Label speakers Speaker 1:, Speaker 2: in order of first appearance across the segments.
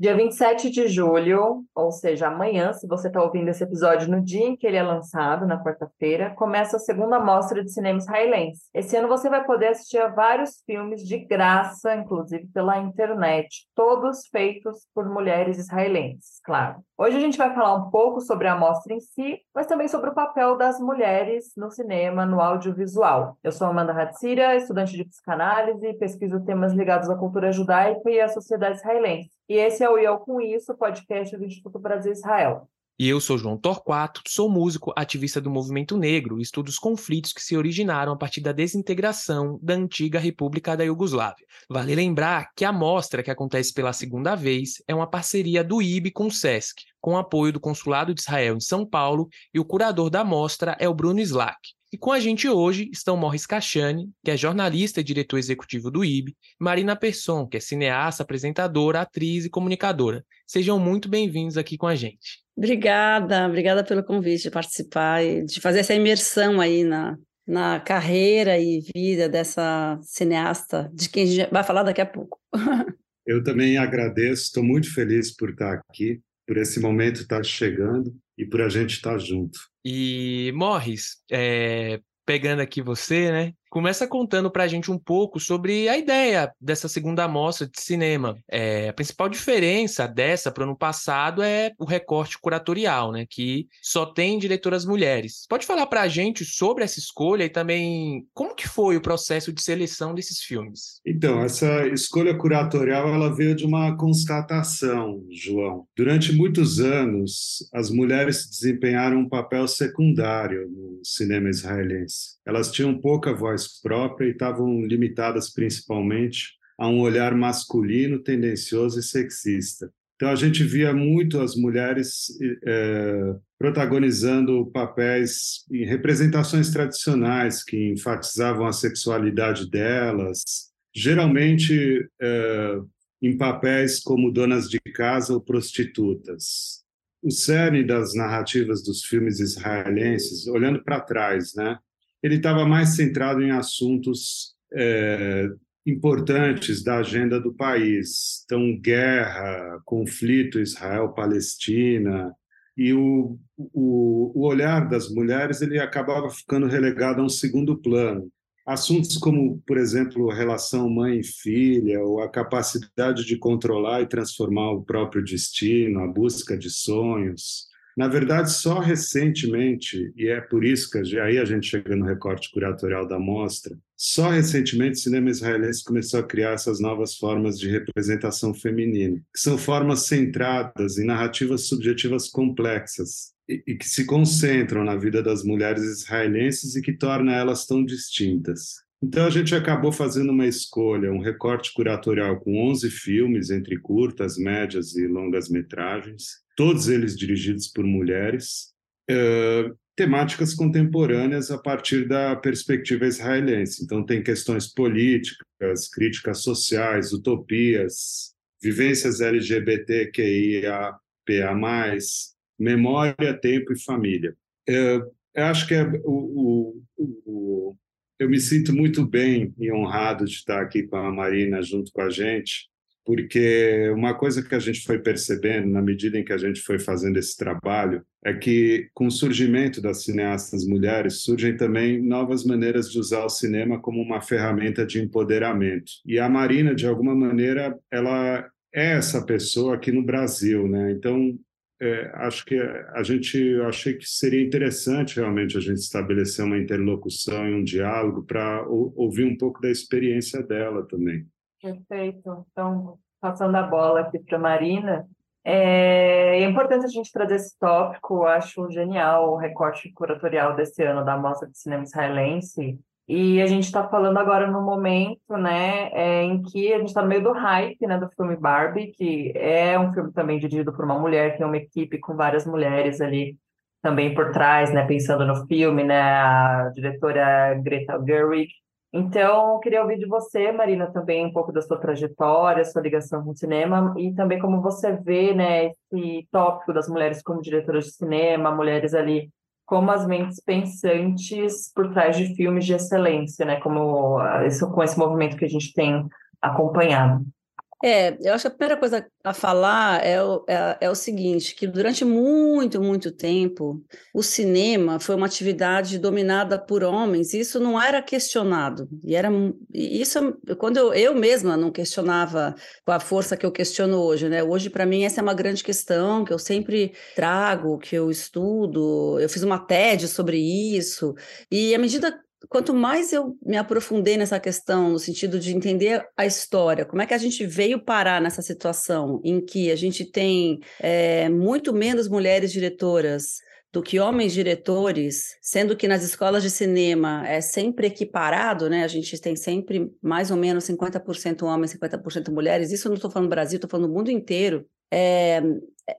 Speaker 1: Dia 27 de julho, ou seja, amanhã, se você está ouvindo esse episódio no dia em que ele é lançado, na quarta-feira, começa a segunda mostra de cinema israelense. Esse ano você vai poder assistir a vários filmes de graça, inclusive pela internet, todos feitos por mulheres israelenses, claro. Hoje a gente vai falar um pouco sobre a mostra em si, mas também sobre o papel das mulheres no cinema, no audiovisual. Eu sou Amanda Hatzira, estudante de psicanálise, pesquiso temas ligados à cultura judaica e à sociedade israelense. E esse é o Eu Com Isso, podcast do Instituto Brasil Israel.
Speaker 2: E eu sou João Torquato, sou músico, ativista do movimento negro e estudo os conflitos que se originaram a partir da desintegração da antiga República da Iugoslávia. Vale lembrar que a mostra, que acontece pela segunda vez, é uma parceria do IB com o SESC, com apoio do Consulado de Israel em São Paulo, e o curador da mostra é o Bruno Slack. E com a gente hoje estão Morris Cachani, que é jornalista e diretor executivo do IB, e Marina Persson, que é cineasta, apresentadora, atriz e comunicadora. Sejam muito bem-vindos aqui com a gente.
Speaker 3: Obrigada, obrigada pelo convite de participar e de fazer essa imersão aí na, na carreira e vida dessa cineasta, de quem a gente vai falar daqui a pouco.
Speaker 4: Eu também agradeço, estou muito feliz por estar aqui, por esse momento estar chegando e por a gente estar junto.
Speaker 2: E Morris, é, pegando aqui você, né? Começa contando para a gente um pouco sobre a ideia dessa segunda amostra de cinema. É, a principal diferença dessa para o ano passado é o recorte curatorial, né? Que só tem diretoras mulheres. Pode falar para a gente sobre essa escolha e também como que foi o processo de seleção desses filmes?
Speaker 4: Então, essa escolha curatorial ela veio de uma constatação, João. Durante muitos anos, as mulheres desempenharam um papel secundário no cinema israelense. Elas tinham pouca voz voz própria e estavam limitadas principalmente a um olhar masculino, tendencioso e sexista. Então a gente via muito as mulheres é, protagonizando papéis em representações tradicionais que enfatizavam a sexualidade delas, geralmente é, em papéis como donas de casa ou prostitutas. O cerne das narrativas dos filmes israelenses, olhando para trás, né, ele estava mais centrado em assuntos é, importantes da agenda do país. Então, guerra, conflito Israel-Palestina, e o, o, o, olhar das mulheres ele acabava ficando relegado a um segundo plano. Assuntos como, por exemplo, relação mãe e filha, ou a capacidade de controlar e transformar o próprio destino, a busca de sonhos, na verdade, só recentemente, e é por isso que aí a gente chega no recorte curatorial da mostra, só recentemente o cinema israelense começou a criar essas novas formas de representação feminina, que são formas centradas em narrativas subjetivas complexas e, e que se concentram na vida das mulheres israelenses e que tornam elas tão distintas. Então a gente acabou fazendo uma escolha, um recorte curatorial com 11 filmes, entre curtas, médias e longas metragens, todos eles dirigidos por mulheres, uh, temáticas contemporâneas a partir da perspectiva israelense. Então tem questões políticas, críticas sociais, utopias, vivências LGBTQIA, PA+, memória, tempo e família. Uh, eu acho que é o, o, o eu me sinto muito bem e honrado de estar aqui com a Marina junto com a gente, porque uma coisa que a gente foi percebendo na medida em que a gente foi fazendo esse trabalho é que com o surgimento das cineastas mulheres surgem também novas maneiras de usar o cinema como uma ferramenta de empoderamento. E a Marina, de alguma maneira, ela é essa pessoa aqui no Brasil, né? Então é, acho que a gente eu achei que seria interessante realmente a gente estabelecer uma interlocução e um diálogo para ouvir um pouco da experiência dela também.
Speaker 1: Perfeito. Então, passando a bola aqui para Marina, é, é, importante a gente trazer esse tópico. Acho genial o recorte curatorial desse ano da Mostra de Cinema Israelense e a gente está falando agora no momento, né, é, em que a gente está no meio do hype, né, do filme Barbie, que é um filme também dirigido por uma mulher, tem uma equipe com várias mulheres ali também por trás, né, pensando no filme, né, a diretora Greta Gerwig. Então, eu queria ouvir de você, Marina, também um pouco da sua trajetória, sua ligação com o cinema e também como você vê, né, esse tópico das mulheres como diretoras de cinema, mulheres ali como as mentes pensantes por trás de filmes de excelência, né? Como isso, com esse movimento que a gente tem acompanhado.
Speaker 3: É, eu acho que a primeira coisa a falar é o, é, é, o seguinte, que durante muito, muito tempo, o cinema foi uma atividade dominada por homens, e isso não era questionado, e era, isso, quando eu, eu mesma não questionava com a força que eu questiono hoje, né, hoje para mim essa é uma grande questão, que eu sempre trago, que eu estudo, eu fiz uma TED sobre isso, e à medida quanto mais eu me aprofundei nessa questão, no sentido de entender a história, como é que a gente veio parar nessa situação em que a gente tem é, muito menos mulheres diretoras do que homens diretores, sendo que nas escolas de cinema é sempre equiparado, né? A gente tem sempre mais ou menos 50% homens, 50% mulheres. Isso eu não estou falando Brasil, estou falando no mundo inteiro. É,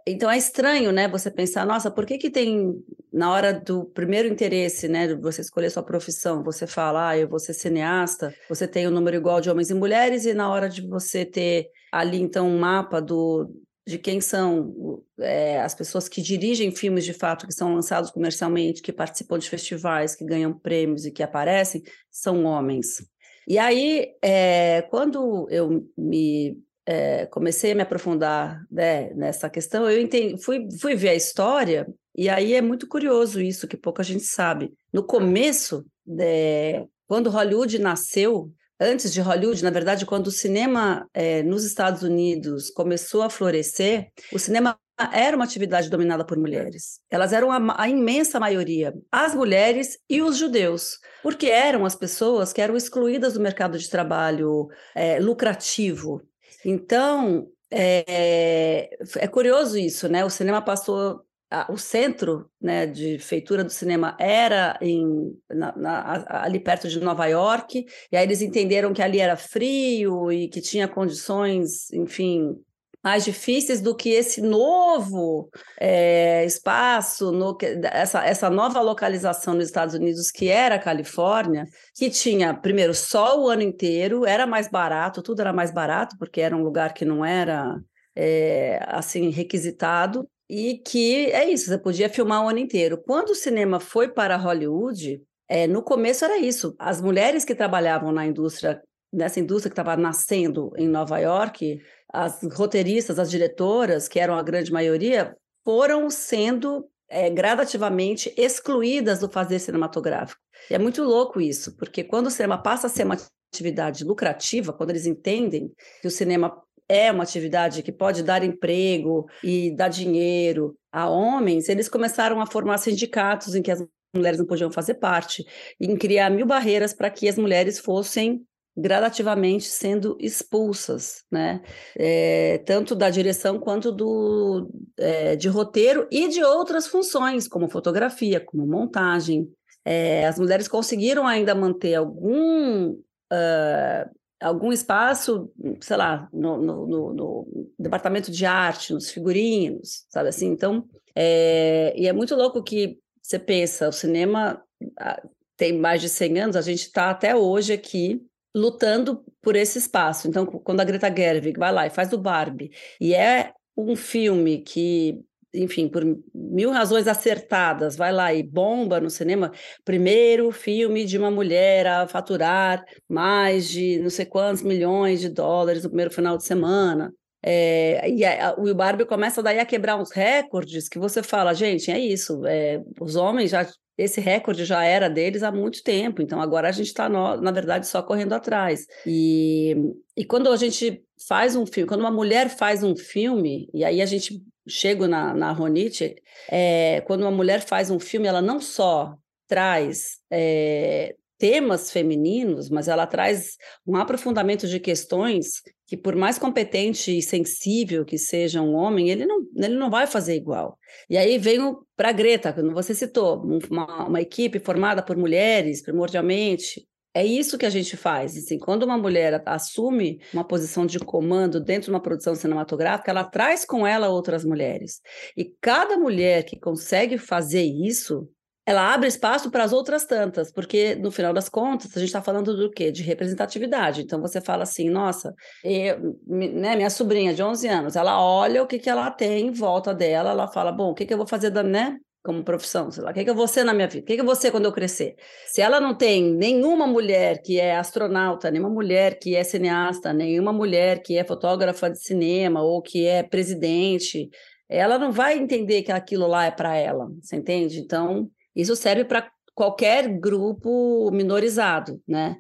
Speaker 3: então é estranho, né? Você pensar, nossa, por que que tem na hora do primeiro interesse, né, você escolher sua profissão, você fala, ah, eu vou ser cineasta, você tem um número igual de homens e mulheres e na hora de você ter ali então um mapa do de quem são é, as pessoas que dirigem filmes de fato, que são lançados comercialmente, que participam de festivais, que ganham prêmios e que aparecem, são homens. E aí, é, quando eu me é, comecei a me aprofundar né, nessa questão, eu entendi, fui, fui ver a história, e aí é muito curioso isso, que pouca gente sabe. No começo, é, quando Hollywood nasceu, antes de Hollywood, na verdade, quando o cinema é, nos Estados Unidos começou a florescer, o cinema era uma atividade dominada por mulheres. Elas eram a, a, imensa maioria, as mulheres e os judeus, porque eram as pessoas que eram excluídas do mercado de trabalho é, lucrativo. Então, é, é curioso isso, né? O cinema passou o centro né, de feitura do cinema era em, na, na, ali perto de Nova York, e aí eles entenderam que ali era frio e que tinha condições, enfim, mais difíceis do que esse novo é, espaço, no, essa, essa nova localização nos Estados Unidos, que era a Califórnia, que tinha, primeiro, sol o ano inteiro, era mais barato, tudo era mais barato, porque era um lugar que não era é, assim requisitado, e que é isso, você podia filmar o ano inteiro. Quando o cinema foi para Hollywood, é, no começo era isso. As mulheres que trabalhavam na indústria, nessa indústria que estava nascendo em Nova York, as roteiristas, as diretoras, que eram a grande maioria, foram sendo é, gradativamente excluídas do fazer cinematográfico. E é muito louco isso, porque quando o cinema passa a ser uma atividade lucrativa, quando eles entendem que o cinema é uma atividade que pode dar emprego e dar dinheiro a homens, eles começaram a formar sindicatos em que as mulheres não podiam fazer parte, em criar mil barreiras para que as mulheres fossem gradativamente sendo expulsas, né? É, tanto da direção quanto do é, de roteiro e de outras funções, como fotografia, como montagem. É, as mulheres conseguiram ainda manter algum uh, algum espaço, sei lá, no, no, no, no, departamento de arte, nos figurinos, sabe assim? Então, e é muito louco que você pensa, o cinema ah, tem mais de 100 anos, a gente está até hoje aqui lutando por esse espaço. Então, quando a Greta Gerwig vai lá e faz o Barbie, e é um filme que, enfim, por mil razões acertadas, vai lá e bomba no cinema, primeiro filme de uma mulher a faturar mais de não sei quantos milhões de dólares no primeiro final de semana. É, e a, o Barbie começa daí a quebrar uns recordes que você fala, gente, é isso, é, os homens já esse recorde já era deles há muito tempo, então agora a gente está, na verdade, só correndo atrás. E, e quando a gente faz um filme, quando uma mulher faz um filme, e aí a gente chega na, na Ronite, é, quando uma mulher faz um filme, ela não só traz é, temas femininos, mas ela traz um aprofundamento de questões que, por mais competente e sensível que seja um homem, ele não, ele não vai fazer igual. E aí venho para a Greta, como você citou, uma, uma equipe formada por mulheres, primordialmente, é isso que a gente faz. Assim, quando uma mulher assume uma posição de comando dentro de uma produção cinematográfica, ela traz com ela outras mulheres. E cada mulher que consegue fazer isso, ela abre espaço para as outras tantas, porque no final das contas a gente está falando do quê? De representatividade. Então você fala assim, nossa, eu, né, minha sobrinha de 11 anos, ela olha o que, que ela tem em volta dela, ela fala, bom, o que, que eu vou fazer da, né? como profissão, sei lá, o que, que eu vou ser na minha vida? O que, que eu vou ser quando eu crescer? Se ela não tem nenhuma mulher que é astronauta, nenhuma mulher que é cineasta, nenhuma mulher que é fotógrafa de cinema ou que é presidente, ela não vai entender que aquilo lá é para ela, você entende? Então, isso serve para qualquer grupo minorizado, né?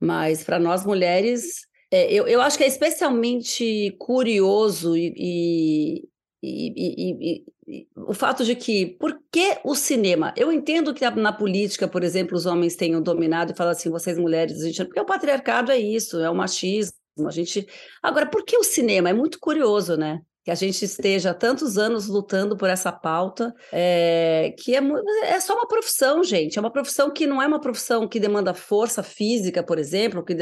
Speaker 3: Mas para nós mulheres, é, eu, eu acho que é especialmente curioso e, e, e, e, o fato de que, por que o cinema? Eu entendo que na política, por exemplo, os homens tenham dominado e falam assim, vocês mulheres, a gente, porque o patriarcado é isso, é o machismo, a gente... Agora, por que o cinema? É muito curioso, né? Que a gente esteja tantos anos lutando por essa pauta, é, que é, é só uma profissão, gente. É uma profissão que não é uma profissão que demanda força física, por exemplo, que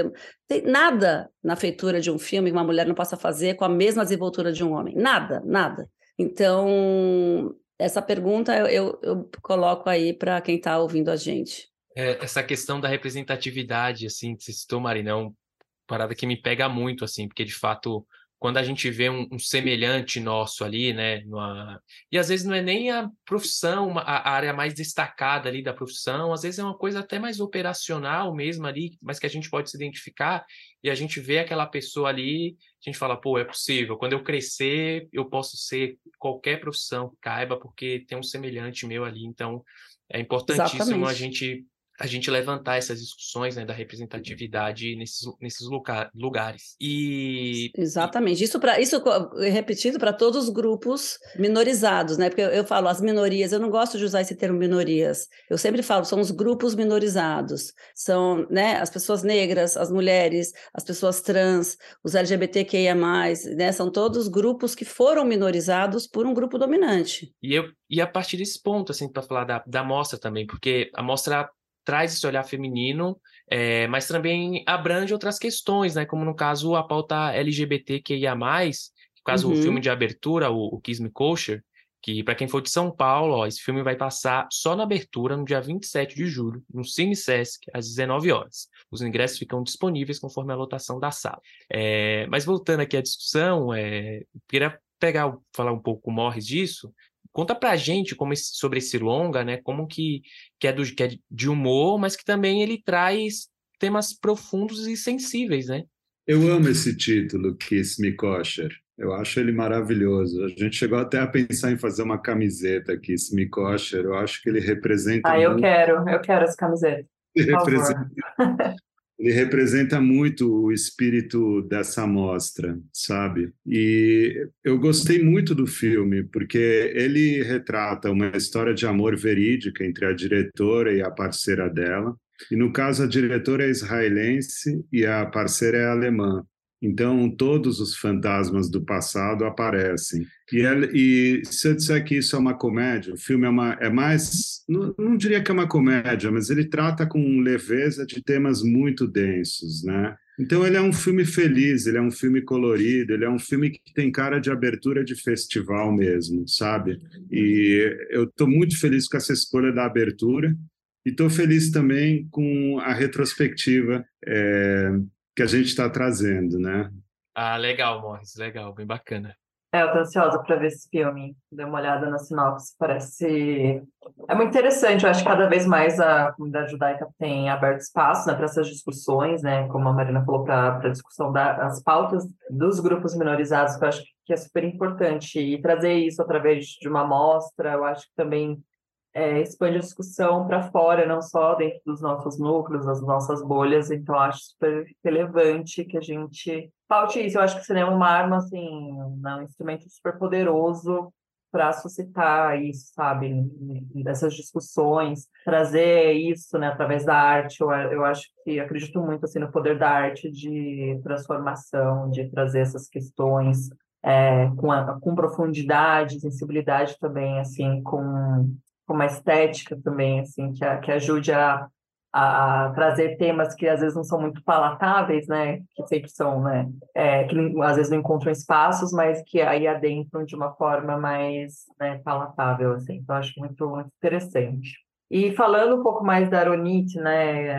Speaker 3: tem nada na feitura de um filme que uma mulher não possa fazer com a mesma desenvoltura de um homem. Nada, nada. Então, essa pergunta eu, eu, eu coloco aí para quem está ouvindo a gente.
Speaker 2: É, essa questão da representatividade, assim, que você citou, Marina, é uma parada que me pega muito, assim, porque de fato quando a gente vê um, um semelhante nosso ali, né? Numa... E às vezes não é nem a profissão, a, a, área mais destacada ali da profissão, às vezes é uma coisa até mais operacional mesmo ali, mas que a gente pode se identificar e a gente vê aquela pessoa ali, a gente fala, pô, é possível, quando eu crescer, eu posso ser qualquer profissão que caiba, porque tem um semelhante meu ali, então é importantíssimo Exatamente. a gente a gente levantar essas discussões né, da representatividade nesses, nesses lugar, lugares. E
Speaker 3: exatamente isso para isso é repetido para todos os grupos minorizados, né? Porque eu, eu, falo as minorias, eu não gosto de usar esse termo minorias. Eu sempre falo são os grupos minorizados, são né as pessoas negras, as mulheres, as pessoas trans, os LGBTQIA+, né? São todos grupos que foram minorizados por um grupo dominante.
Speaker 2: E eu e a partir desse ponto assim para falar da, da mostra também, porque a mostra traz esse olhar feminino, é, mas também abrange outras questões, né? Como no caso a pauta LGBTQIA+, no caso uhum. o filme de abertura, o, o Kiss Me Kosher, que para quem for de São Paulo, ó, esse filme vai passar só na abertura no dia 27 de julho, no Cine Sesc, às 19 horas. Os ingressos ficam disponíveis conforme a lotação da sala. É, mas voltando aqui à discussão, é, queria pegar, falar um pouco com o Morris disso, Conta pra gente como esse, sobre esse longa, né? Como que, que, é do, que é de humor, mas que também ele traz temas profundos e sensíveis, né?
Speaker 4: Eu amo esse título, Kiss Me Kosher. Eu acho ele maravilhoso. A gente chegou até a pensar em fazer uma camiseta Kiss Me Kosher. Eu acho que ele representa.
Speaker 1: Ah, eu muito... quero, eu quero essa camiseta. Ele representa,
Speaker 4: ele representa muito o espírito dessa mostra, sabe? E eu gostei muito do filme, porque ele retrata uma história de amor verídica entre a diretora e a parceira dela. E no caso, a diretora é israelense e a parceira é alemã. Então, todos os fantasmas do passado aparecem. E, e, se eu disser que isso é uma comédia, o filme é, uma, é mais. Não, não, diria que é uma comédia, mas ele trata com leveza de temas muito densos, né? Então, ele é um filme feliz, ele é um filme colorido, ele é um filme que tem cara de abertura de festival mesmo, sabe? E eu estou muito feliz com essa escolha da abertura. E estou feliz também com a retrospectiva. É, que a gente está trazendo, né?
Speaker 2: Ah, legal, Morris, legal, bem bacana.
Speaker 1: É, eu tô ansiosa para ver esse filme. Dei uma olhada na sinopse, parece. É muito interessante. Eu acho que cada vez mais a comunidade judaica tem aberto espaço né, para essas discussões, né? Como a Marina falou, para a discussão das pautas dos grupos minorizados, que eu acho que é super importante. E trazer isso através de uma amostra, eu acho que também é, expande a discussão para fora, não só dentro dos nossos núcleos, das nossas bolhas. Então, acho super relevante que a gente paute isso. Eu acho que o cinema é uma arma, assim, né, um instrumento super poderoso para suscitar isso, sabe, dessas discussões, trazer isso, né, através da arte. Eu, eu acho que acredito muito assim no poder da arte de transformação, de trazer essas questões é, com, a, com profundidade, sensibilidade também, assim, com uma estética também, assim, que, a, que ajude a, a, trazer temas que às vezes não são muito palatáveis, né, que sempre são, né, é, que às vezes não encontram espaços, mas que aí adentram de uma forma mais né, palatável, assim. Então, acho muito, muito interessante. E falando um pouco mais da Aronite, né,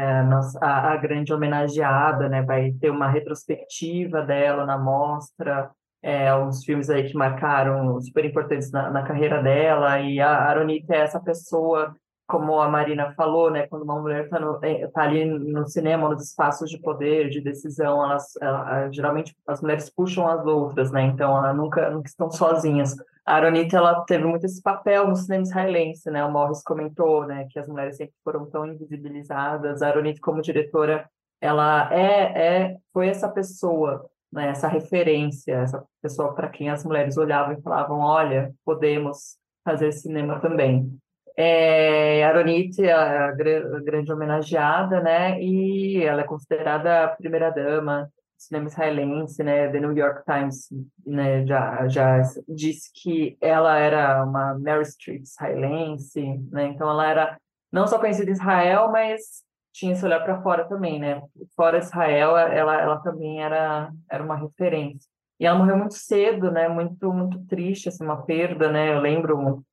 Speaker 1: a, a grande homenageada, né, vai ter uma retrospectiva dela na mostra, é, filmes aí que marcaram, super importantes na, na carreira dela, e a Aronita é essa pessoa, como a Marina falou, né, quando uma mulher está é, tá ali no cinema, nos espaços de poder, de decisão, elas, ela, geralmente as mulheres puxam as outras, né, então elas nunca, nunca estão sozinhas. A Aronita, ela teve muito esse papel no cinema israelense, né, o Morris comentou, né, que as mulheres sempre foram tão invisibilizadas, a Aronita como diretora, ela é, é foi essa pessoa né, essa referência, essa pessoa para quem as mulheres olhavam e falavam, olha, podemos fazer cinema também. É, Aronite é a, grande homenageada, né, e ela é considerada a primeira dama do cinema israelense, né, The New York Times né, já, já disse que ela era uma Mary Streep israelense, né, então ela era não só conhecida em Israel, mas tinha esse olhar para fora também, né? Fora Israel, ela, ela também era, era uma referência. E ela morreu muito cedo, né? Muito, muito triste, assim, uma perda, né? Eu lembro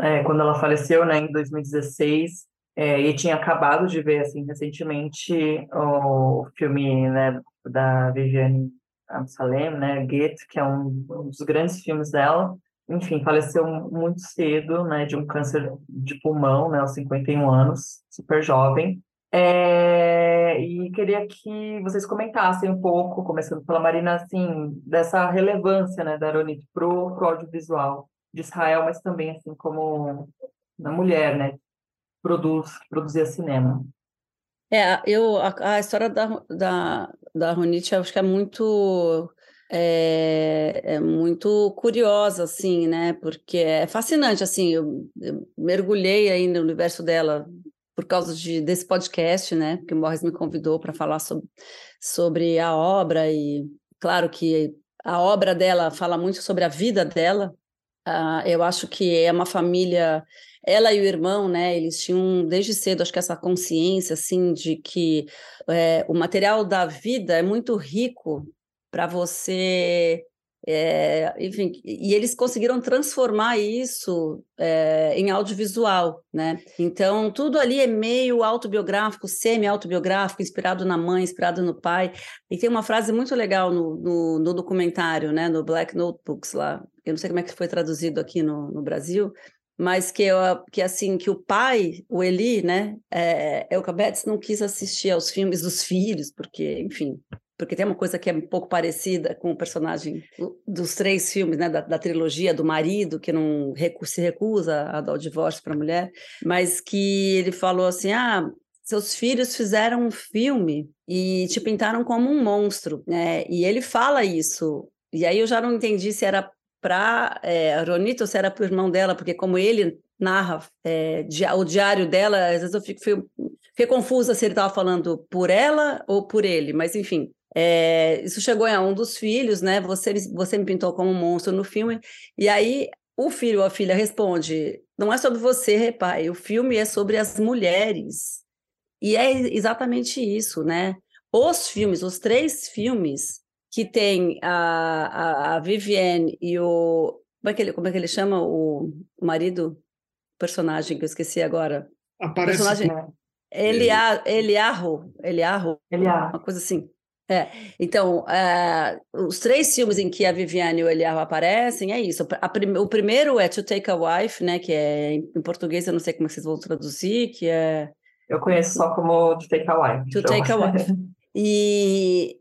Speaker 1: é, quando ela faleceu, né, em 2016, é, e tinha acabado de ver, assim, recentemente o filme, né, da Viviane Amsalem, né, Get, que é um, um dos grandes filmes dela. Enfim, faleceu muito cedo, né, de um câncer de pulmão, né, aos 51 anos, super jovem. É, e queria que vocês comentassem um pouco, começando pela Marina, assim, dessa relevância né, da Aronit para o audiovisual de Israel, mas também assim como na mulher, né, produz, produzia cinema.
Speaker 3: É, eu, a, a história da, da, da Aronit, acho que é muito é, é, muito curiosa, assim, né? Porque é fascinante, assim, eu, eu mergulhei aí no universo dela por causa de, desse podcast, né? Porque o Morris me convidou para falar sobre, sobre a obra e claro que a obra dela fala muito sobre a vida dela. Uh, eu acho que é uma família, ela e o irmão, né? Eles tinham desde cedo, acho que essa consciência, assim, de que é, o material da vida é muito rico para você é, enfim, e eles conseguiram transformar isso é, em audiovisual, né? Então, tudo ali é meio autobiográfico, semi-autobiográfico, inspirado na mãe, inspirado no pai. E tem uma frase muito legal no, no, no, documentário, né? No Black Notebooks lá. Eu não sei como é que foi traduzido aqui no, no Brasil, mas que, eu, que assim que o pai, o Eli, né, é, Elkabetes não quis assistir aos filmes dos filhos, porque, enfim, porque tem uma coisa que é um pouco parecida com o personagem dos três filmes, né, da, da trilogia do marido que não recu se recusa a dar o divórcio para a mulher, mas que ele falou assim, ah, seus filhos fizeram um filme e te pintaram como um monstro, né? E ele fala isso. E aí eu já não entendi se era para é, a Ronita ou se era para o irmão dela, porque como ele narra é, o diário dela, às vezes eu fico, fico, fico confusa se ele estava falando por ela ou por ele, mas enfim. É, isso chegou a um dos filhos, né? Você, você me pintou como um monstro no filme. E aí o filho ou a filha responde: não é sobre você, pai, o filme é sobre as mulheres. E é exatamente isso, né? Os filmes, os três filmes que tem a, a, a Vivienne e o. Como é, que ele, como é que ele chama? O, o marido? personagem que eu esqueci agora.
Speaker 4: Aparece.
Speaker 3: Personagem... Eliarro, Eliarro, Eliarro,
Speaker 1: Eliarro,
Speaker 3: uma coisa assim. É, então, uh, os três filmes em que a Viviane e o Eliarro aparecem é isso. Prim o primeiro é To Take a Wife, né? Que é em português, eu não sei como vocês vão traduzir, que é.
Speaker 1: Eu conheço só como To Take a Wife.
Speaker 3: To então. Take a Wife. E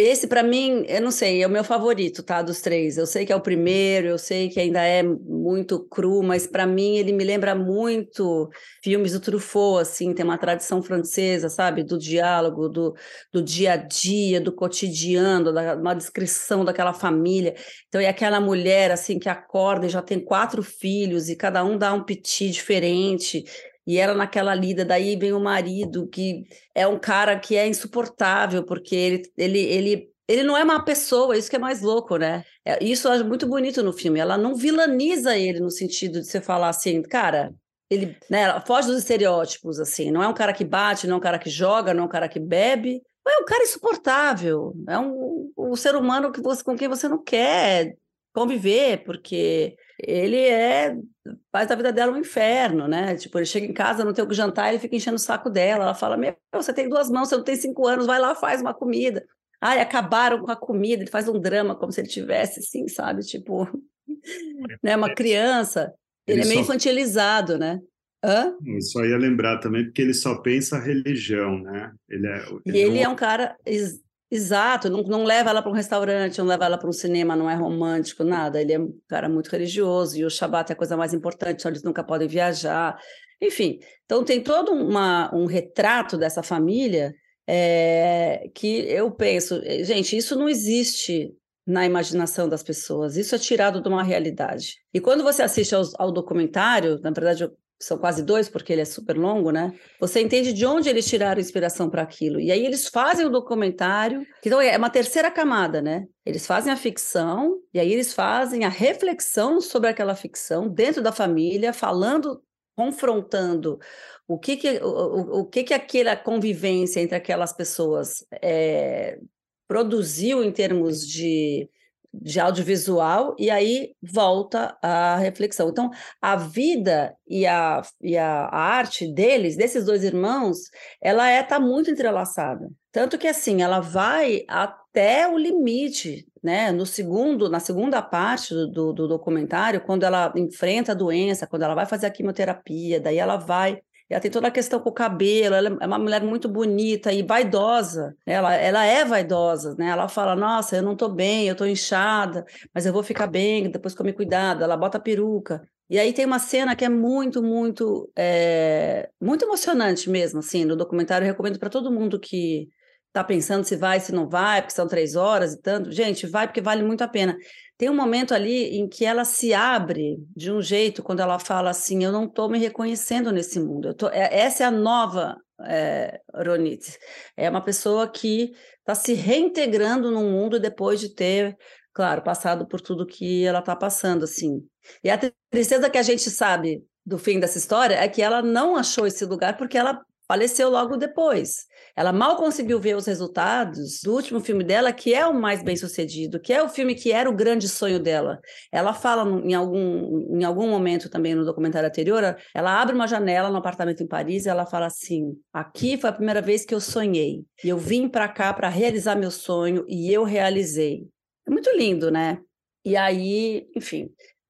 Speaker 3: esse, para mim, eu não sei, é o meu favorito, tá? Dos três. Eu sei que é o primeiro, eu sei que ainda é muito cru, mas para mim ele me lembra muito filmes do Truffaut, assim, tem uma tradição francesa, sabe? Do diálogo, do, do dia a dia, do cotidiano, da, uma descrição daquela família. Então, é aquela mulher, assim, que acorda e já tem quatro filhos e cada um dá um piti diferente e ela naquela lida, daí vem o marido, que é um cara que é insuportável, porque ele, ele, ele, ele não é uma pessoa, isso que é mais louco, né? É, isso acho muito bonito no filme. Ela não vilaniza ele no sentido de você falar assim, cara, ele né, foge dos estereótipos, assim, não é um cara que bate, não é um cara que joga, não é um cara que bebe, é um cara insuportável, é um, um ser humano que você, com quem você não quer conviver, porque ele é faz da vida dela um inferno, né? Tipo, ele chega em casa, não tem o que jantar, ele fica enchendo o saco dela. Ela fala: Meu, você tem duas mãos, você não tem cinco anos, vai lá, faz uma comida. Ai, acabaram com a comida, ele faz um drama como se ele tivesse, assim, sabe? Tipo, né, uma criança. Ele, ele é meio só... infantilizado, né?
Speaker 4: Hã? Eu só ia lembrar também, porque ele só pensa religião, né?
Speaker 3: Ele é, ele e ele não... é um cara exato, não, não leva ela para um restaurante, não leva ela para um cinema, não é romântico, nada. Ele é um cara muito religioso e o Shabat é a coisa mais importante, então eles nunca podem viajar. Enfim, então tem todo uma, um retrato dessa família é, que eu penso, gente, isso não existe na imaginação das pessoas, isso é tirado de uma realidade. E quando você assiste ao, ao documentário, na verdade são quase dois, porque ele é super longo, né? Você entende de onde eles tiraram inspiração para aquilo. E aí eles fazem o documentário, então é uma terceira camada, né? Eles fazem a ficção, e aí eles fazem a reflexão sobre aquela ficção dentro da família, falando, confrontando o que que, o, o que, que aquela convivência entre aquelas pessoas é, produziu em termos de de audiovisual, e aí volta a reflexão. Então, a vida e a, e a, arte deles, desses dois irmãos, ela é tá muito entrelaçada. Tanto que assim, ela vai até o limite, né? No segundo, na segunda parte do, do, do documentário, quando ela enfrenta a doença, quando ela vai fazer a quimioterapia, daí ela vai ela tem toda a questão com o cabelo, ela é uma mulher muito bonita e vaidosa. Ela, ela é vaidosa, né? Ela fala: Nossa, eu não tô bem, eu tô inchada, mas eu vou ficar bem depois que eu me cuidado. Ela bota peruca. E aí tem uma cena que é muito, muito, é, muito emocionante mesmo, assim, no documentário. Eu recomendo para todo mundo que está pensando se vai, se não vai, porque são três horas e tanto. Gente, vai porque vale muito a pena. Tem um momento ali em que ela se abre de um jeito, quando ela fala assim: Eu não estou me reconhecendo nesse mundo. Tô... É, essa é a nova é, Ronit. É uma pessoa que está se reintegrando no mundo depois de ter, claro, passado por tudo que ela está passando. assim. E a tristeza que a gente sabe do fim dessa história é que ela não achou esse lugar porque ela faleceu logo depois. Ela mal conseguiu ver os resultados do último filme dela, que é o mais bem sucedido, que é o filme que era o grande sonho dela. Ela fala em algum, em algum momento também no documentário anterior, ela abre uma janela no apartamento em Paris e ela fala assim: aqui foi a primeira vez que eu sonhei. E eu vim para cá para realizar meu sonho e eu realizei. É muito lindo, né? E aí, enfim,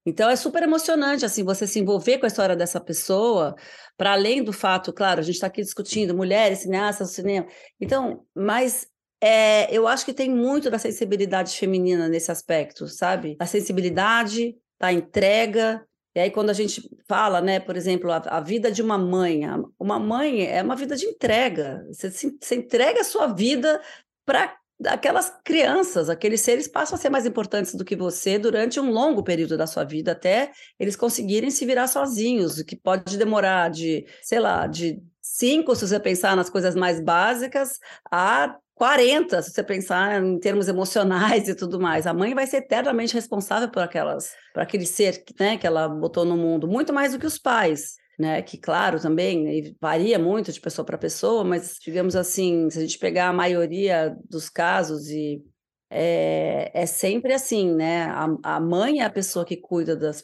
Speaker 3: então é super emocionante assim você se envolver com a história dessa pessoa, para além do fato, claro, a gente está aqui discutindo mulheres, cineastas, cinema. Então, mas é, eu acho que tem muito da sensibilidade feminina nesse aspecto, sabe? A sensibilidade, a entrega. E aí, quando a gente fala, né, por exemplo, a, a vida de uma mãe, uma mãe é uma vida de entrega. Você, você entrega a sua vida para aquelas crianças, aqueles seres passam a ser mais importantes do que você durante um longo período da sua vida, até eles conseguirem se virar sozinhos, o que pode demorar de, sei lá, de cinco, se você pensar nas coisas mais básicas, a 40, se você pensar em termos emocionais e tudo mais. A mãe vai ser eternamente responsável por aquelas, por aquele ser né, que ela botou no mundo, muito mais do que os pais né? Que, claro, também varia muito de pessoa para pessoa, mas, digamos assim, se a gente pegar a maioria dos casos e é, é sempre assim, né? A, a, mãe é a pessoa que cuida das,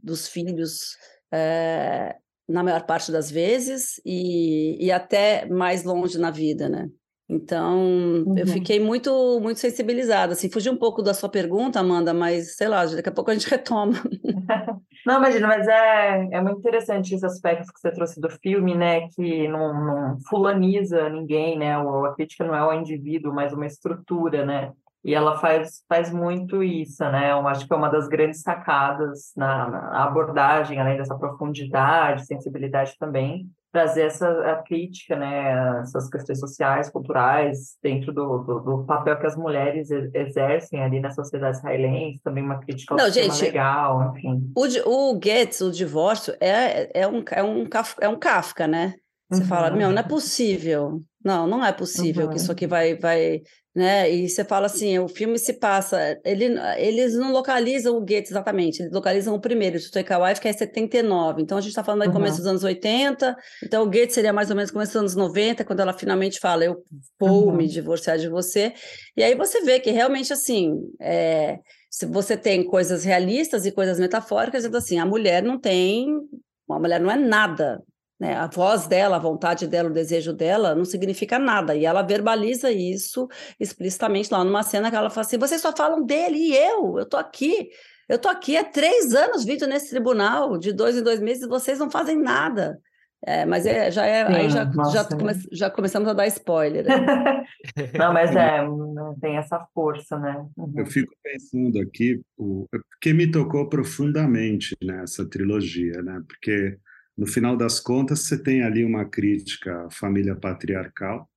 Speaker 3: dos filhos é, na maior parte das vezes e, e até mais longe na vida, né? Então, uhum. eu fiquei muito muito sensibilizada, assim, fugi um pouco da sua pergunta, Amanda, mas sei lá, daqui a pouco a gente retoma.
Speaker 1: Não, imagina, mas é, é muito interessante esse aspecto que você trouxe do filme, né, que não, não fulaniza ninguém, né, a crítica não é o indivíduo, mas uma estrutura, né, e ela faz, faz muito isso, né? Eu acho que é uma das grandes sacadas na, na abordagem, além dessa profundidade, sensibilidade também, trazer essa a crítica, né, essas questões sociais, culturais, dentro do, do, do, papel que as mulheres exercem ali na sociedade israelense, também uma crítica ao Não, gente, legal, enfim.
Speaker 3: O, o Goetz, o divórcio, é, é, um, é, um, é um Kafka, né? Você uhum. fala, meu, não é possível. Não, não é possível uhum. que isso aqui vai, vai, né? E você fala assim, o filme se passa, ele, eles não localizam o Goethe exatamente, eles localizam o primeiro, o Stoikawai, que é 79, então a gente está falando do uhum. começo dos anos 80, então o Goethe seria mais ou menos começo dos anos 90, quando ela finalmente fala, eu vou uhum. me divorciar de você, e aí você vê que realmente, assim, é, se você tem coisas realistas e coisas metafóricas, então assim, a mulher não tem, a mulher não é nada, né? A voz dela, a vontade dela, o desejo dela não significa nada. E ela verbaliza isso explicitamente lá numa cena que ela fala assim: vocês só falam dele e eu, eu tô aqui. Eu tô aqui há três anos vindo nesse tribunal, de dois em dois meses, vocês não fazem nada. É, mas é, já é, Sim, aí já, já, come, já, começamos a dar spoiler.
Speaker 1: Né? não, mas é, não tem essa força, né?
Speaker 4: Uhum. Eu fico pensando aqui, o, porque me tocou profundamente nessa trilogia, né? Porque no final das contas você tem ali uma crítica à família patriarcal,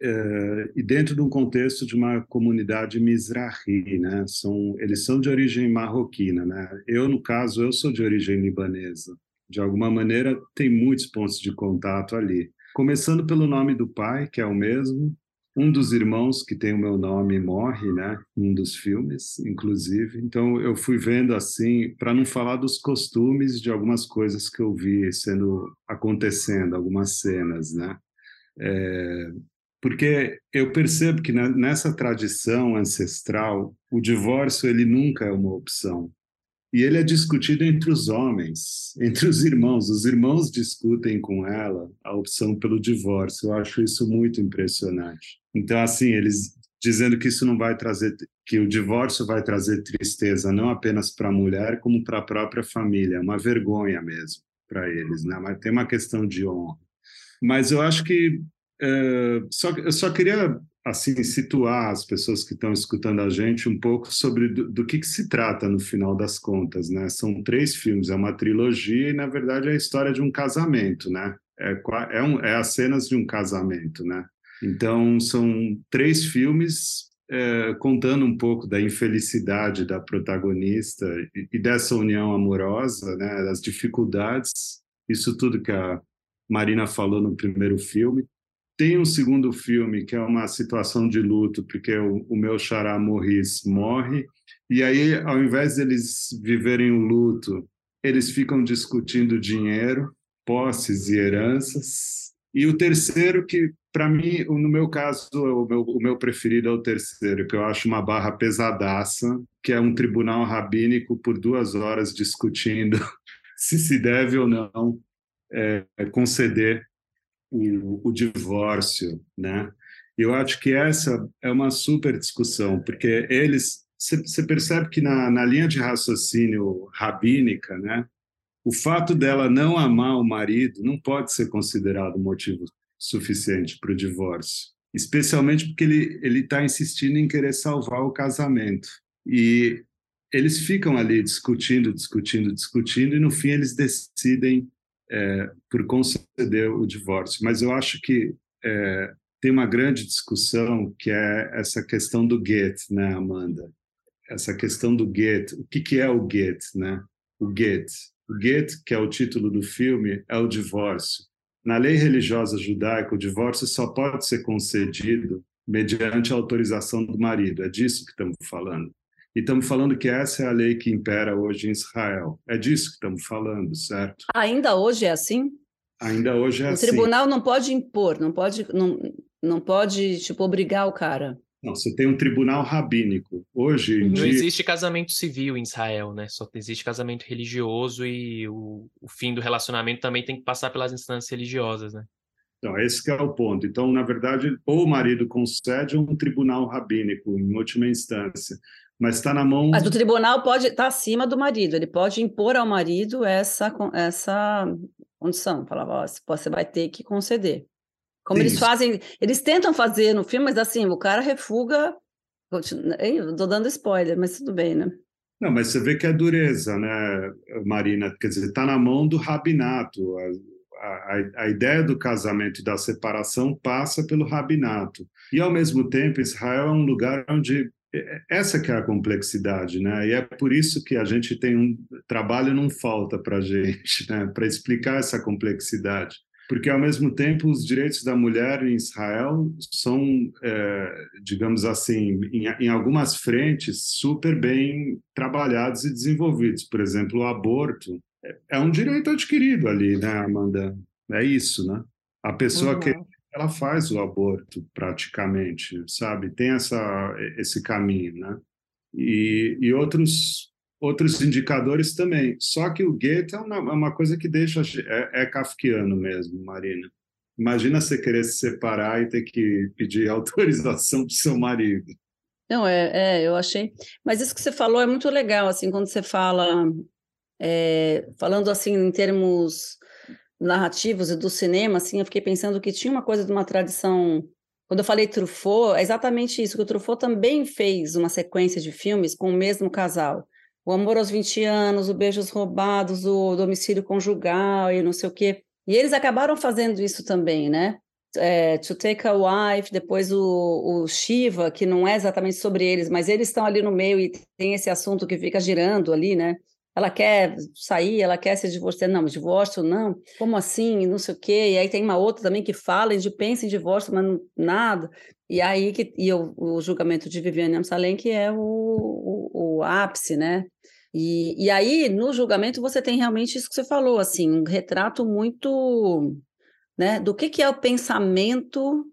Speaker 4: é, e dentro de um contexto de uma comunidade mizrahi, né? São, eles são de origem marroquina, né? Eu, no caso, eu sou de origem libanesa de alguma maneira, tem muitos pontos de contato ali. Começando pelo nome do pai, que é o mesmo. Um dos irmãos que tem o meu nome morre, né? Um dos filmes, inclusive. Então eu fui vendo assim, para não falar dos costumes de algumas coisas que eu vi sendo acontecendo, algumas cenas, né? É, porque eu percebo que nessa tradição ancestral o divórcio ele nunca é uma opção e ele é discutido entre os homens, entre os irmãos. Os irmãos discutem com ela a opção pelo divórcio. Eu acho isso muito impressionante. Então, assim, eles dizendo que isso não vai trazer, que o divórcio vai trazer tristeza não apenas para a mulher, como para a própria família. É uma vergonha mesmo para eles, né? Mas tem uma questão de honra. Mas eu acho que uh, só, eu só queria assim situar as pessoas que estão escutando a gente um pouco sobre do, do que, que, se trata no final das contas, né? São três filmes, é uma trilogia e na verdade é a história de um casamento, né? É, é, um, é as cenas de um casamento, né? Então são três filmes é, contando um pouco da infelicidade da protagonista e, e dessa união amorosa, né? Das dificuldades, isso tudo que a Marina falou no primeiro filme tem um segundo filme que é uma situação de luto, porque o, o meu xará Morris morre, e aí, ao invés deles viverem o luto, eles ficam discutindo dinheiro, posses e heranças. E o terceiro, que para mim, no meu caso, o meu, o meu preferido é o terceiro, que eu acho uma barra pesadaça, que é um tribunal rabínico por duas horas discutindo se se deve ou não é, conceder o, o divórcio, né? Eu acho que essa é uma super discussão, porque eles você percebe que na, na linha de raciocínio rabínica, né, o fato dela não amar o marido não pode ser considerado motivo suficiente para o divórcio, especialmente porque ele está insistindo em querer salvar o casamento e eles ficam ali discutindo, discutindo, discutindo e no fim eles decidem é, por conceder o divórcio. Mas eu acho que é, tem uma grande discussão que é essa questão do get, né, Amanda? Essa questão do get. O que, que é o get, né? O get. O get, que é o título do filme, é o divórcio. Na lei religiosa judaica, o divórcio só pode ser concedido mediante a autorização do marido. É disso que estamos falando. E estamos falando que essa é a lei que impera hoje em Israel. É disso que estamos falando, certo?
Speaker 3: Ainda hoje é assim?
Speaker 4: Ainda hoje é
Speaker 3: o
Speaker 4: assim.
Speaker 3: O tribunal não pode impor, não pode, não, não pode tipo obrigar o cara.
Speaker 4: Não, você tem um tribunal rabínico. Hoje
Speaker 2: Não
Speaker 4: dia...
Speaker 2: existe casamento civil em Israel, né? Só existe casamento religioso e o, o fim do relacionamento também tem que passar pelas instâncias religiosas, né?
Speaker 4: Então, esse é o ponto. Então, na verdade, ou o marido concede ou um tribunal rabínico, em última instância mas está na mão.
Speaker 3: Mas o tribunal pode estar tá acima do marido, ele pode impor ao marido essa, essa condição, falava, ó, você vai ter que conceder. Como Sim. eles fazem, eles tentam fazer no filme, mas assim, o cara refuga. Estou dando spoiler, mas tudo bem, né?
Speaker 4: Não, mas você vê que é dureza, né, Marina? Quer dizer, está na mão do rabinato. A, a, a, ideia do casamento e da separação passa pelo rabinato. E, ao mesmo tempo, Israel é um lugar onde essa que é a complexidade, né? E é por isso que a gente tem um trabalho não falta para a gente, né? Para explicar essa complexidade, porque ao mesmo tempo os direitos da mulher em Israel são, é, digamos assim, em, em, algumas frentes super bem trabalhados e desenvolvidos. Por exemplo, o aborto é, um direito adquirido ali, né, Amanda? É isso, né? A pessoa uhum. que ela faz o aborto praticamente, sabe? Tem essa, esse caminho, né? E, e outros outros indicadores também. Só que o Goethe é uma, é uma coisa que deixa é, é kafkiano mesmo, Marina. Imagina você querer se separar e ter que pedir autorização para seu marido.
Speaker 3: Não, é, é, eu achei. Mas isso que você falou é muito legal, assim, quando você fala, é, falando assim em termos narrativos e do cinema, assim, eu fiquei pensando que tinha uma coisa de uma tradição. Quando eu falei Truffaut, é exatamente isso, que o Truffaut também fez uma sequência de filmes com o mesmo casal. O Amor aos 20 anos, o Beijos Roubados, o Domicílio Conjugal e não sei o quê. E eles acabaram fazendo isso também, né? É, to Take a Wife, depois o, o Shiva, que não é exatamente sobre eles, mas eles estão ali no meio e tem esse assunto que fica girando ali, né? Ela quer sair, ela quer se divorciar, não, divórcio não, como assim, não sei o quê. E aí tem uma outra também que fala de pensa em divórcio, mas nada. E aí que e o, julgamento de Viviane Amsalem, que é o, o, o ápice, né? E, e aí, no julgamento, você tem realmente isso que você falou, assim, um retrato muito né, do que, que é o pensamento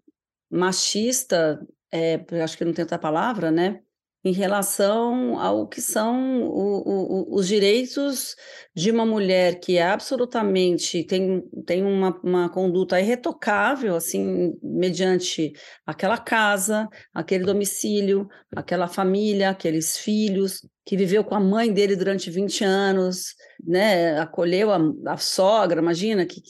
Speaker 3: machista, é, acho que não tem outra palavra, né? Em relação ao que são o, o, os direitos de uma mulher que é absolutamente tem, tem uma, uma conduta irretocável, assim, mediante aquela casa, aquele domicílio, aquela família, aqueles filhos, que viveu com a mãe dele durante 20 anos, né, acolheu a, a sogra, imagina que,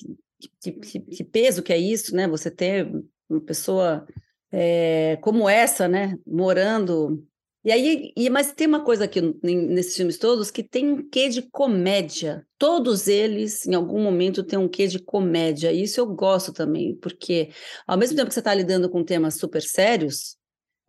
Speaker 3: que, que, que peso que é isso, né, você ter uma pessoa é, como essa, né, morando e aí, e, mas tem uma coisa aqui nesses filmes todos que tem um quê de comédia. Todos eles, em algum momento, têm um quê de comédia. E isso eu gosto também, porque ao mesmo tempo que você está lidando com temas super sérios,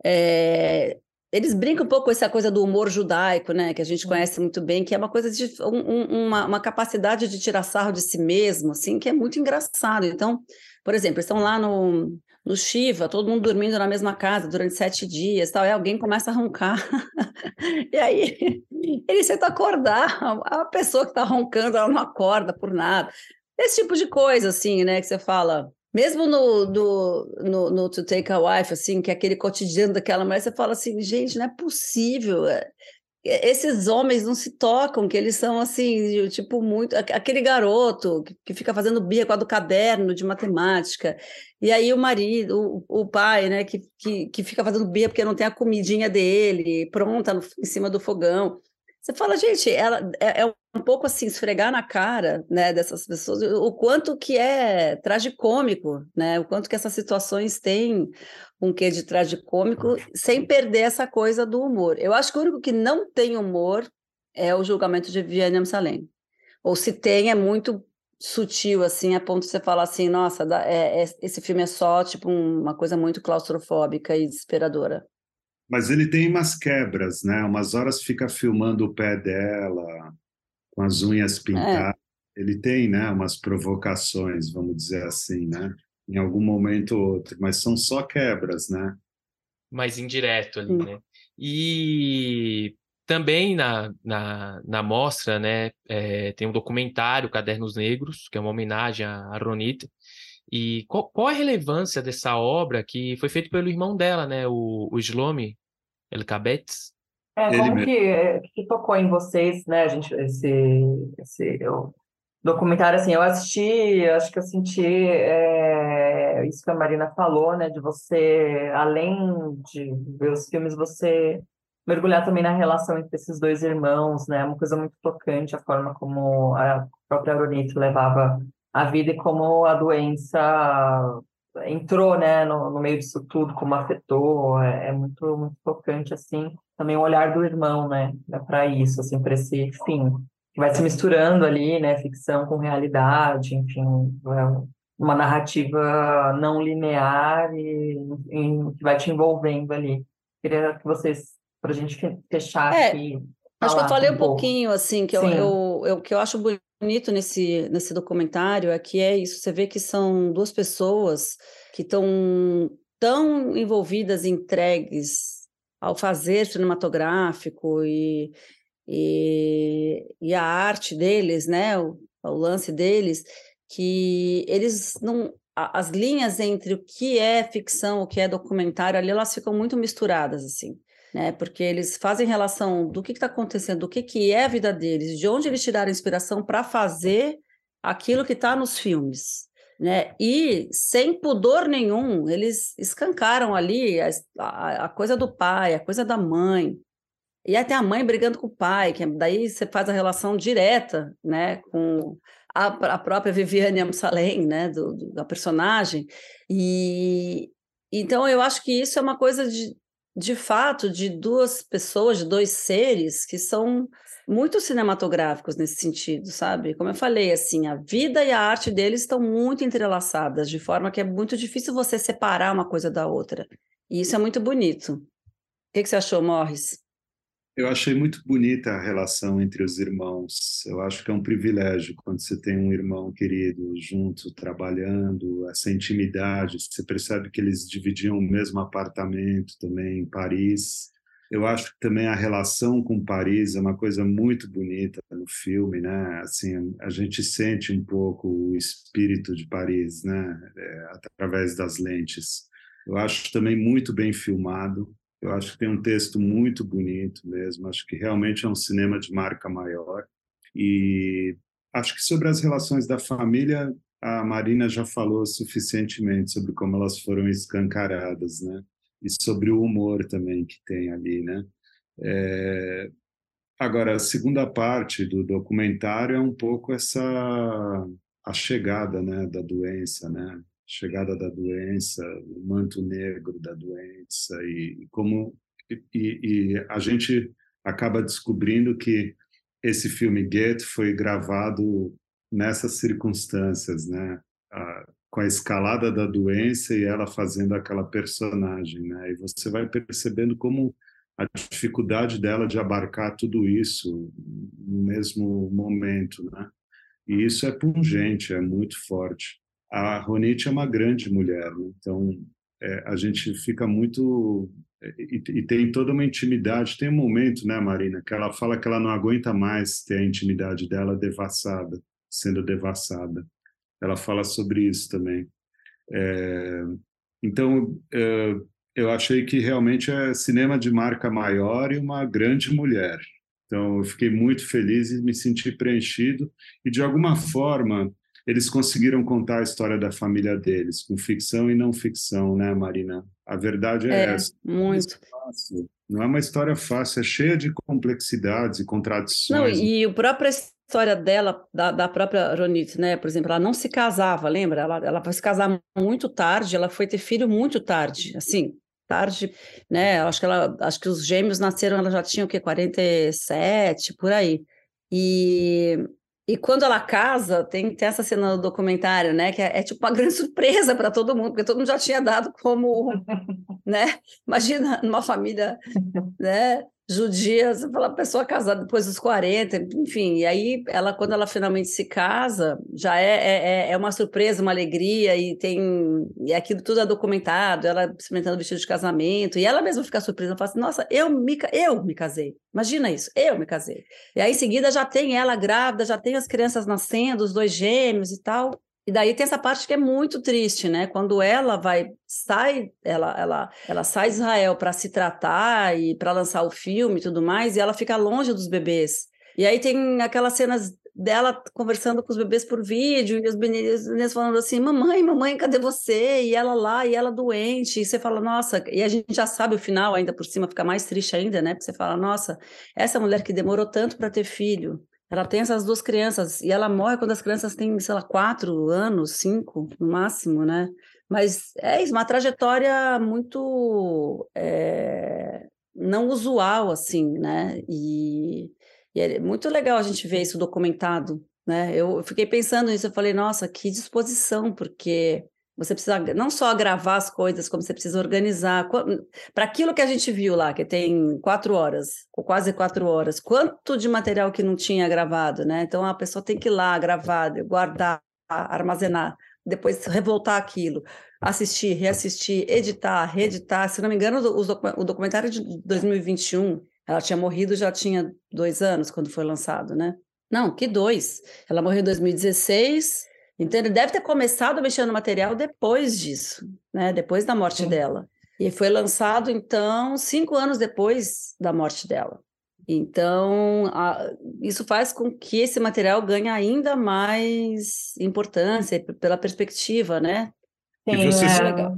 Speaker 3: é, eles brincam um pouco com essa coisa do humor judaico, né? Que a gente conhece muito bem, que é uma coisa de um, uma, uma capacidade de tirar sarro de si mesmo, assim, que é muito engraçado. Então, por exemplo, eles estão lá no, no Shiva, todo mundo dormindo na mesma casa durante sete dias, tal, e alguém começa a roncar. e aí ele tenta acordar, a pessoa que está roncando, ela não acorda por nada. Esse tipo de coisa, assim, né, que você fala, mesmo no, no, no, To Take a Wife, assim, que é aquele cotidiano daquela mulher, você fala assim, gente, não é possível. Esses homens não se tocam, que eles são assim, tipo, muito. Aquele garoto que, que fica fazendo birra com a do caderno de matemática, e aí o marido, o, o pai, né, que, que, que fica fazendo birra porque não tem a comidinha dele pronta no, em cima do fogão. Você fala, gente, ela é, é, um pouco assim, esfregar na cara, né, dessas pessoas, o quanto que é tragicômico, né, o quanto que essas situações têm um quê de tragicômico, sem perder essa coisa do humor. Eu acho que o único que não tem humor é o julgamento de Viviane Amsalem. Ou se tem, é muito sutil, assim, a ponto de você falar assim, nossa, é, é, esse filme é só, tipo, uma coisa muito claustrofóbica e desesperadora.
Speaker 4: Mas ele tem umas quebras, né? Umas horas fica filmando o pé dela, com as unhas pintadas. É. Ele tem, né, umas provocações, vamos dizer assim, né? Em algum momento ou outro, mas são só quebras, né?
Speaker 2: Mais indireto ali, né? E também na, na, na mostra, né, é, tem um documentário, Cadernos Negros, que é uma homenagem a Ronita. E qual, qual, a relevância dessa obra que foi feita pelo irmão dela, né, o, o Shlomi Elkabetz?
Speaker 1: É, como que, é, que tocou em vocês, né, gente, esse, esse eu, documentário, assim, eu assisti, acho que eu senti é, isso que a Marina falou, né, de você, além de ver os filmes, você mergulhar também na relação entre esses dois irmãos, né, uma coisa muito tocante, a forma como a própria Aronito levava a vida e como a doença entrou, né, no, no meio disso tudo, como afetou, é, é, muito, muito tocante, assim, também o olhar do irmão, né, para isso, assim, para esse fim, que vai se misturando ali, né, ficção com realidade, enfim, é uma narrativa não linear e, e que vai te envolvendo ali. Queria que vocês, para a gente fechar é, aqui,
Speaker 3: Acho que eu falei um, pouquinho, assim, que eu, eu, eu, que eu acho bonito nesse, nesse documentário é que é isso, você vê que são duas pessoas que estão tão envolvidas, entregues ao fazer cinematográfico e, e, e a arte deles, né, o, o lance deles, que eles não as linhas entre o que é ficção, o que é documentário, ali elas ficam muito misturadas assim. Né? Porque eles fazem relação do que está acontecendo, do que, que é a vida deles, de onde eles tiraram inspiração para fazer aquilo que está nos filmes. Né? E sem pudor nenhum, eles escancaram ali a, a, a, coisa do pai, a coisa da mãe. E até a mãe brigando com o pai, que daí você faz a relação direta né, com a, a própria Viviane Amsalem, né, do, do, da personagem. E então eu acho que isso é uma coisa de, de fato de duas pessoas, de dois seres que são muito cinematográficos nesse sentido, sabe? Como eu falei, assim, a vida e a arte deles estão muito entrelaçadas, de forma que é muito difícil você separar uma coisa da outra. E isso é muito bonito. O que, que você achou, Morris?
Speaker 4: Eu achei muito bonita a relação entre os irmãos. Eu acho que é um privilégio quando você tem um irmão querido junto, trabalhando, essa intimidade. Você percebe que eles dividiam o mesmo apartamento também em Paris. Eu acho que também a relação com Paris é uma coisa muito bonita no filme, né? Assim, a gente sente um pouco o espírito de Paris, né? É, através das lentes. Eu acho também muito bem filmado. Eu acho que tem um texto muito bonito mesmo. Acho que realmente é um cinema de marca maior. E acho que sobre as relações da família, a Marina já falou suficientemente sobre como elas foram escancaradas, né? E sobre o humor também que tem ali, né? É... Agora, a segunda parte do documentário é um pouco essa a chegada, né, da doença, né? Chegada da doença, o manto negro da doença e como e, e, a gente acaba descobrindo que esse filme Get foi gravado nessas circunstâncias, né? A, com a escalada da doença e ela fazendo aquela personagem, né? E você vai percebendo como a dificuldade dela de abarcar tudo isso no mesmo momento, né? E isso é pungente, é muito forte a Ronit é uma grande mulher, né? então é, a gente fica muito é, e, e, tem toda uma intimidade. Tem um momento, né, Marina, que ela fala que ela não aguenta mais ter a intimidade dela devassada, sendo devassada. Ela fala sobre isso também. É, então, é, eu achei que realmente é cinema de marca maior e uma grande mulher. Então, eu fiquei muito feliz e me senti preenchido e de alguma forma eles conseguiram contar a história da família deles, com ficção e não ficção, né, Marina? A verdade é,
Speaker 3: é
Speaker 4: essa.
Speaker 3: Muito.
Speaker 4: Não é uma história fácil, é cheia de complexidades e contradições. Não,
Speaker 3: e a própria história dela, da, da própria Ronit, né? Por exemplo, ela não se casava, lembra? Ela, ela foi se casar muito tarde, ela foi ter filho muito tarde, assim, tarde, né? Acho que ela, acho que os gêmeos nasceram, ela já tinha o quê? 47, por aí. E e quando ela casa, tem, tem essa cena no documentário, né? Que é, é tipo uma grande surpresa para todo mundo, porque todo mundo já tinha dado como, né? Imagina numa família, né? Judia, você fala, pessoa casada depois dos 40, enfim, e aí ela, quando ela finalmente se casa, já é, é, é, é uma surpresa, uma alegria, e tem, e aquilo tudo é documentado, ela experimentando o vestido de casamento, e ela mesma fica surpresa, ela fala assim, nossa, eu me, eu me casei, imagina isso, eu me casei. E aí em seguida já tem ela grávida, já tem as crianças nascendo, os dois gêmeos e tal, e daí tem essa parte que é muito triste, né? Quando ela vai sai, ela ela ela sai de Israel para se tratar e para lançar o filme e tudo mais, e ela fica longe dos bebês. E aí tem aquelas cenas dela conversando com os bebês por vídeo e os meninos falando assim: "Mamãe, mamãe, cadê você?" E ela lá, e ela doente. E você fala: "Nossa", e a gente já sabe o final ainda por cima, fica mais triste ainda, né? Porque você fala: "Nossa, essa mulher que demorou tanto para ter filho, ela tem essas duas crianças e ela morre quando as crianças têm, sei lá, quatro anos, cinco no máximo, né? Mas é isso, uma trajetória muito é, não usual, assim, né? E, e, é muito legal a gente ver isso documentado, né? Eu fiquei pensando nisso, eu falei, nossa, que disposição, porque você precisa não só gravar as coisas, como você precisa organizar. Para aquilo que a gente viu lá, que tem quatro horas, ou quase quatro horas, quanto de material que não tinha gravado, né? Então a pessoa tem que ir lá, gravar, guardar, armazenar, depois revoltar aquilo, assistir, reassistir, editar, reeditar. Se não me engano, o documentário de 2021, ela tinha morrido já tinha dois anos quando foi lançado, né? Não, que dois. Ela morreu em 2016 então ele deve ter começado a mexer no material depois disso, né? Depois da morte Sim. dela. E foi lançado, então, cinco anos depois da morte dela. Então, a, isso faz com que esse material ganhe ainda mais importância pela perspectiva, né?
Speaker 4: Sim, e você, é... legal.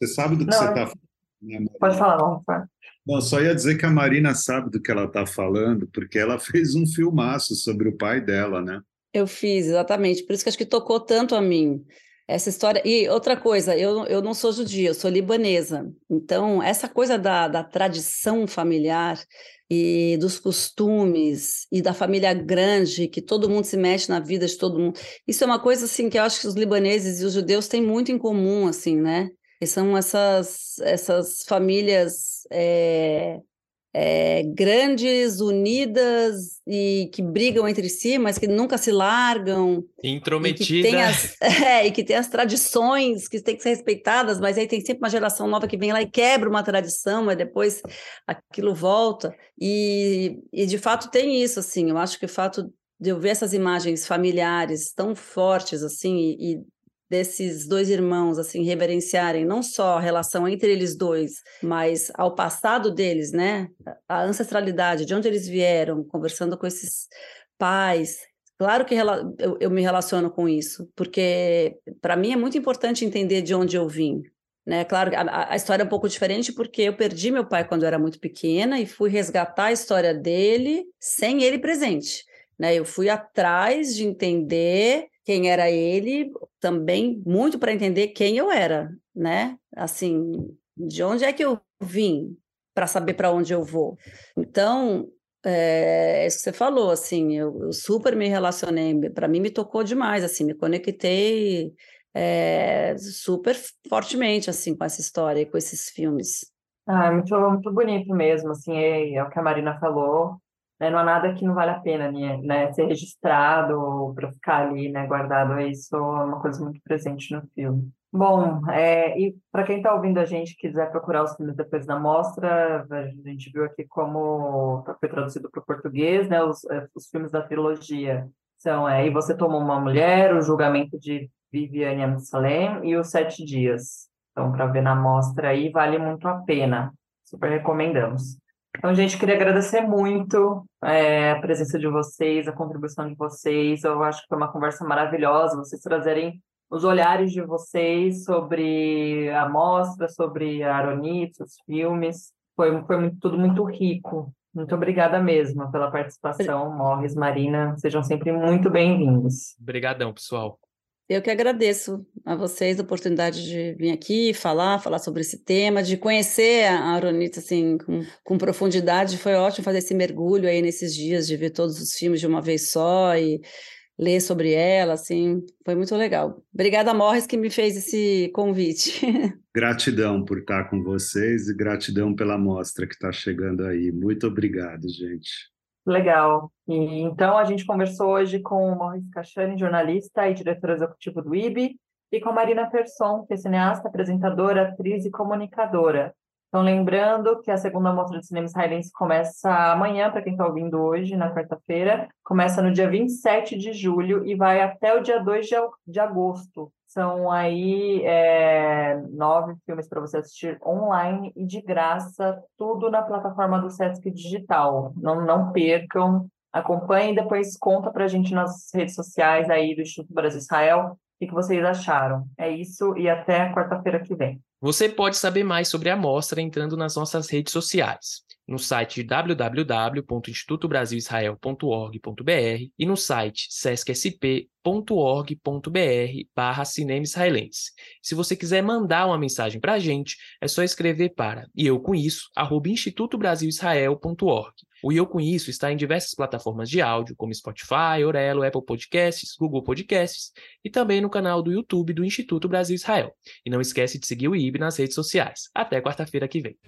Speaker 4: você sabe do que Não, você está falando?
Speaker 1: Né, pode falar, vamos falar.
Speaker 4: Bom, só ia dizer que a Marina sabe do que ela está falando, porque ela fez um filmaço sobre o pai dela, né?
Speaker 3: Eu fiz, exatamente. Por isso que acho que tocou tanto a mim. Essa história. E outra coisa, eu, eu não sou judia, eu sou libanesa. Então, essa coisa da, da tradição familiar e dos costumes e da família grande, que todo mundo se mexe na vida de todo mundo. Isso é uma coisa assim que eu acho que os libaneses e os judeus têm muito em comum, assim, né? Que são essas, essas famílias é, é, grandes, unidas e que brigam entre si, mas que nunca se largam.
Speaker 2: Intrometida.
Speaker 3: E que, as, é, e que tem as tradições que têm que ser respeitadas, mas aí tem sempre uma geração nova que vem lá e quebra uma tradição, mas depois aquilo volta. E, e de fato tem isso, assim, eu acho que o fato de eu ver essas imagens familiares tão fortes, assim, e, e desses dois irmãos assim reverenciarem não só a relação entre eles dois, mas ao passado deles, né? A ancestralidade, de onde eles vieram, conversando com esses pais. Claro que eu, eu me relaciono com isso, porque para mim é muito importante entender de onde eu vim. Né? Claro, a, a história é um pouco diferente porque eu perdi meu pai quando eu era muito pequena e fui resgatar a história dele sem ele presente. Né? Eu fui atrás de entender quem era ele, também muito para entender quem eu era, né? Assim, de onde é que eu vim para saber para onde eu vou. Então, é, é, isso que você falou, assim, eu, eu super me relacionei, para mim me tocou demais, assim, me conectei é, super fortemente, assim, com essa história, com esses filmes.
Speaker 1: Ah, é muito, muito bonito mesmo, assim, é, é o que a Marina falou, né? Não há nada que não vale a pena né, né ser registrado para ficar ali, né, guardado. Isso é uma coisa muito presente no filme. Bom, é, e para quem está ouvindo a gente quiser procurar os filmes depois da mostra, a gente viu aqui como foi traduzido para o português, né? Os, é, os filmes da trilogia são é, E Você Tomou Uma Mulher, O Julgamento de Viviane Amsalem e Os Sete Dias. Então, para ver na mostra aí, vale muito a pena. Super recomendamos. Então, gente, queria agradecer muito é, a presença de vocês, a contribuição de vocês. Eu acho que foi uma conversa maravilhosa, vocês trazerem os olhares de vocês sobre a mostra, sobre a Aronite, os filmes. Foi, foi muito, tudo muito rico. Muito obrigada mesmo pela participação, Morris, Marina. Sejam sempre muito bem-vindos.
Speaker 2: Obrigadão, pessoal.
Speaker 3: Eu que agradeço a vocês a oportunidade de vir aqui falar, falar sobre esse tema, de conhecer a Aronita assim com, com, profundidade. Foi ótimo fazer esse mergulho aí nesses dias, de ver todos os filmes de uma vez só e ler sobre ela, assim, foi muito legal. Obrigada, Morris, que me fez esse convite.
Speaker 4: Gratidão por estar com vocês e gratidão pela mostra que está chegando aí. Muito obrigado, gente.
Speaker 1: Legal. E, então, a gente conversou hoje com o Maurício Cachani, jornalista e diretor executivo do IB, e com a Marina Persson, que é cineasta, apresentadora, atriz e comunicadora. Então, lembrando que a segunda mostra de cinema israelense começa amanhã, para quem está ouvindo hoje, na quarta-feira, começa no dia 27 de julho e vai até o dia 2 de, de agosto. São aí é, nove filmes para você assistir online e de graça, tudo na plataforma do Sesc Digital. Não, não percam, acompanhem e depois conta para a gente nas redes sociais aí do Instituto Brasil Israel o que vocês acharam. É isso e até quarta-feira que vem.
Speaker 2: Você pode saber mais sobre a mostra entrando nas nossas redes sociais, no site www.institutobrasilisrael.org.br e no site sescsp.org.br barra cinema israelense. Se você quiser mandar uma mensagem para a gente, é só escrever para e eu com isso, arroba institutobrasilisrael.org. O Eu Com Isso está em diversas plataformas de áudio, como Spotify, Orelo, Apple Podcasts, Google Podcasts e também no canal do YouTube do Instituto Brasil Israel. E não esquece de seguir o IB nas redes sociais. Até quarta-feira que vem.